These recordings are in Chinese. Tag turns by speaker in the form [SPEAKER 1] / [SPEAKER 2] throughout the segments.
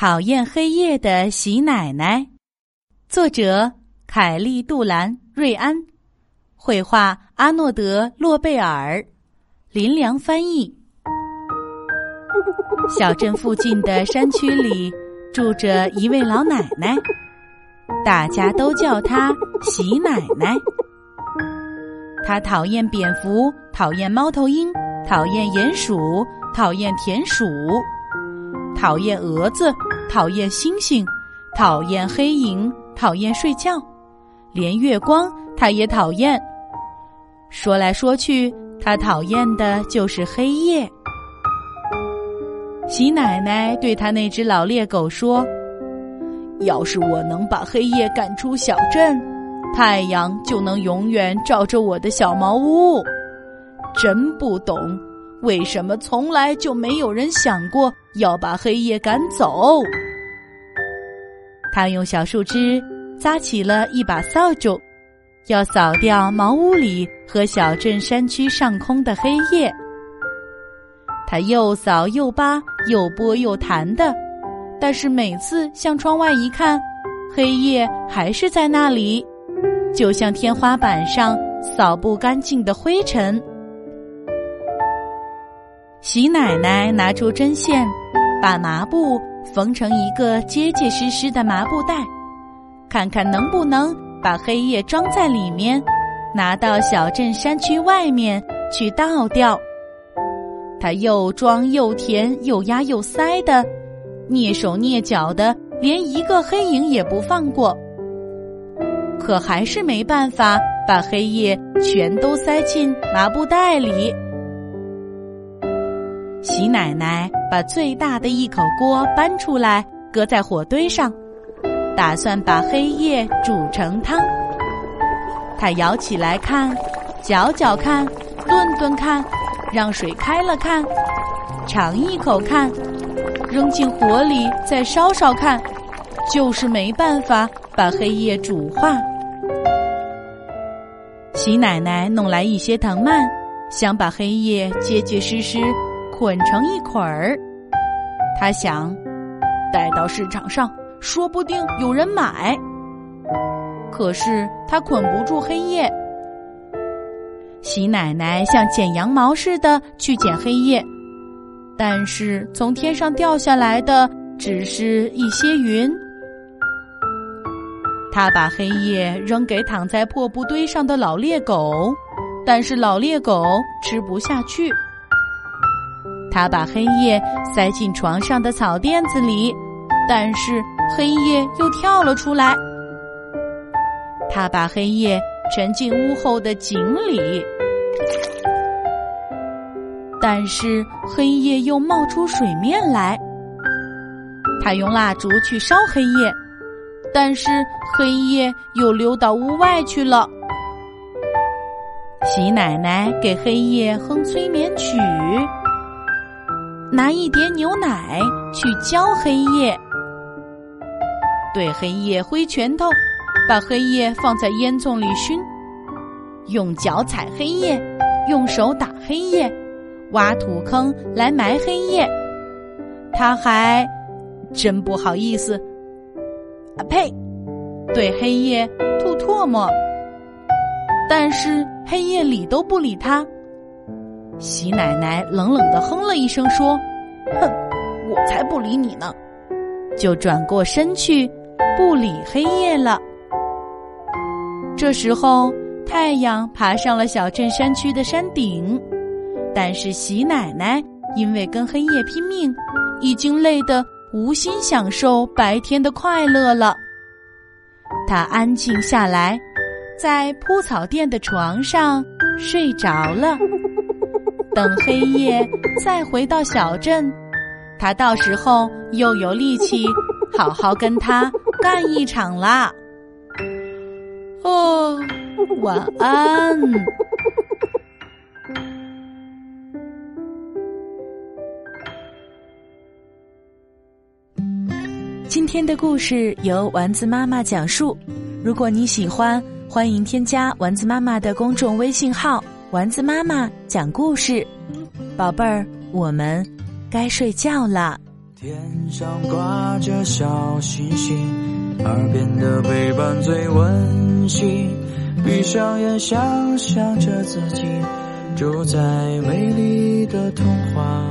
[SPEAKER 1] 讨厌黑夜的喜奶奶，作者凯利·杜兰·瑞安，绘画阿诺德·洛贝尔，林良翻译。小镇附近的山区里住着一位老奶奶，大家都叫她喜奶奶。她讨厌蝙蝠，讨厌猫头鹰，讨厌鼹鼠，讨厌田鼠。讨厌蛾子，讨厌星星，讨厌黑影，讨厌睡觉，连月光他也讨厌。说来说去，他讨厌的就是黑夜。喜奶奶对他那只老猎狗说：“要是我能把黑夜赶出小镇，太阳就能永远照着我的小茅屋。”真不懂。为什么从来就没有人想过要把黑夜赶走？他用小树枝扎起了一把扫帚，要扫掉茅屋里和小镇山区上空的黑夜。他又扫又扒，又拨又弹的，但是每次向窗外一看，黑夜还是在那里，就像天花板上扫不干净的灰尘。喜奶奶拿出针线，把麻布缝成一个结结实实的麻布袋，看看能不能把黑夜装在里面，拿到小镇山区外面去倒掉。他又装又填又压又塞的，蹑手蹑脚的，连一个黑影也不放过。可还是没办法把黑夜全都塞进麻布袋里。喜奶奶把最大的一口锅搬出来，搁在火堆上，打算把黑夜煮成汤。她舀起来看，搅搅看，炖炖看，让水开了看，尝一口看，扔进火里再烧烧看，就是没办法把黑夜煮化。喜奶奶弄来一些藤蔓，想把黑夜结结实实。捆成一捆儿，他想带到市场上，说不定有人买。可是他捆不住黑夜。喜奶奶像剪羊毛似的去剪黑夜，但是从天上掉下来的只是一些云。他把黑夜扔给躺在破布堆上的老猎狗，但是老猎狗吃不下去。他把黑夜塞进床上的草垫子里，但是黑夜又跳了出来。他把黑夜沉进屋后的井里，但是黑夜又冒出水面来。他用蜡烛去烧黑夜，但是黑夜又溜到屋外去了。喜奶奶给黑夜哼催眠曲。拿一碟牛奶去浇黑夜，对黑夜挥拳头，把黑夜放在烟囱里熏，用脚踩黑夜，用手打黑夜，挖土坑来埋黑夜。他还真不好意思，啊呸！对黑夜吐唾沫，但是黑夜理都不理他。喜奶奶冷冷的哼了一声，说：“哼，我才不理你呢！”就转过身去，不理黑夜了。这时候，太阳爬上了小镇山区的山顶，但是喜奶奶因为跟黑夜拼命，已经累得无心享受白天的快乐了。她安静下来，在铺草垫的床上睡着了。等黑夜再回到小镇，他到时候又有力气好好跟他干一场啦。哦，晚安。今天的故事由丸子妈妈讲述。如果你喜欢，欢迎添加丸子妈妈的公众微信号。丸子妈妈讲故事，宝贝儿，我们该睡觉了。
[SPEAKER 2] 天上挂着小星星，耳边的陪伴最温馨。闭上眼，想象着自己住在美丽的童话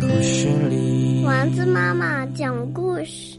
[SPEAKER 2] 故事里。
[SPEAKER 3] 丸子妈妈讲故事。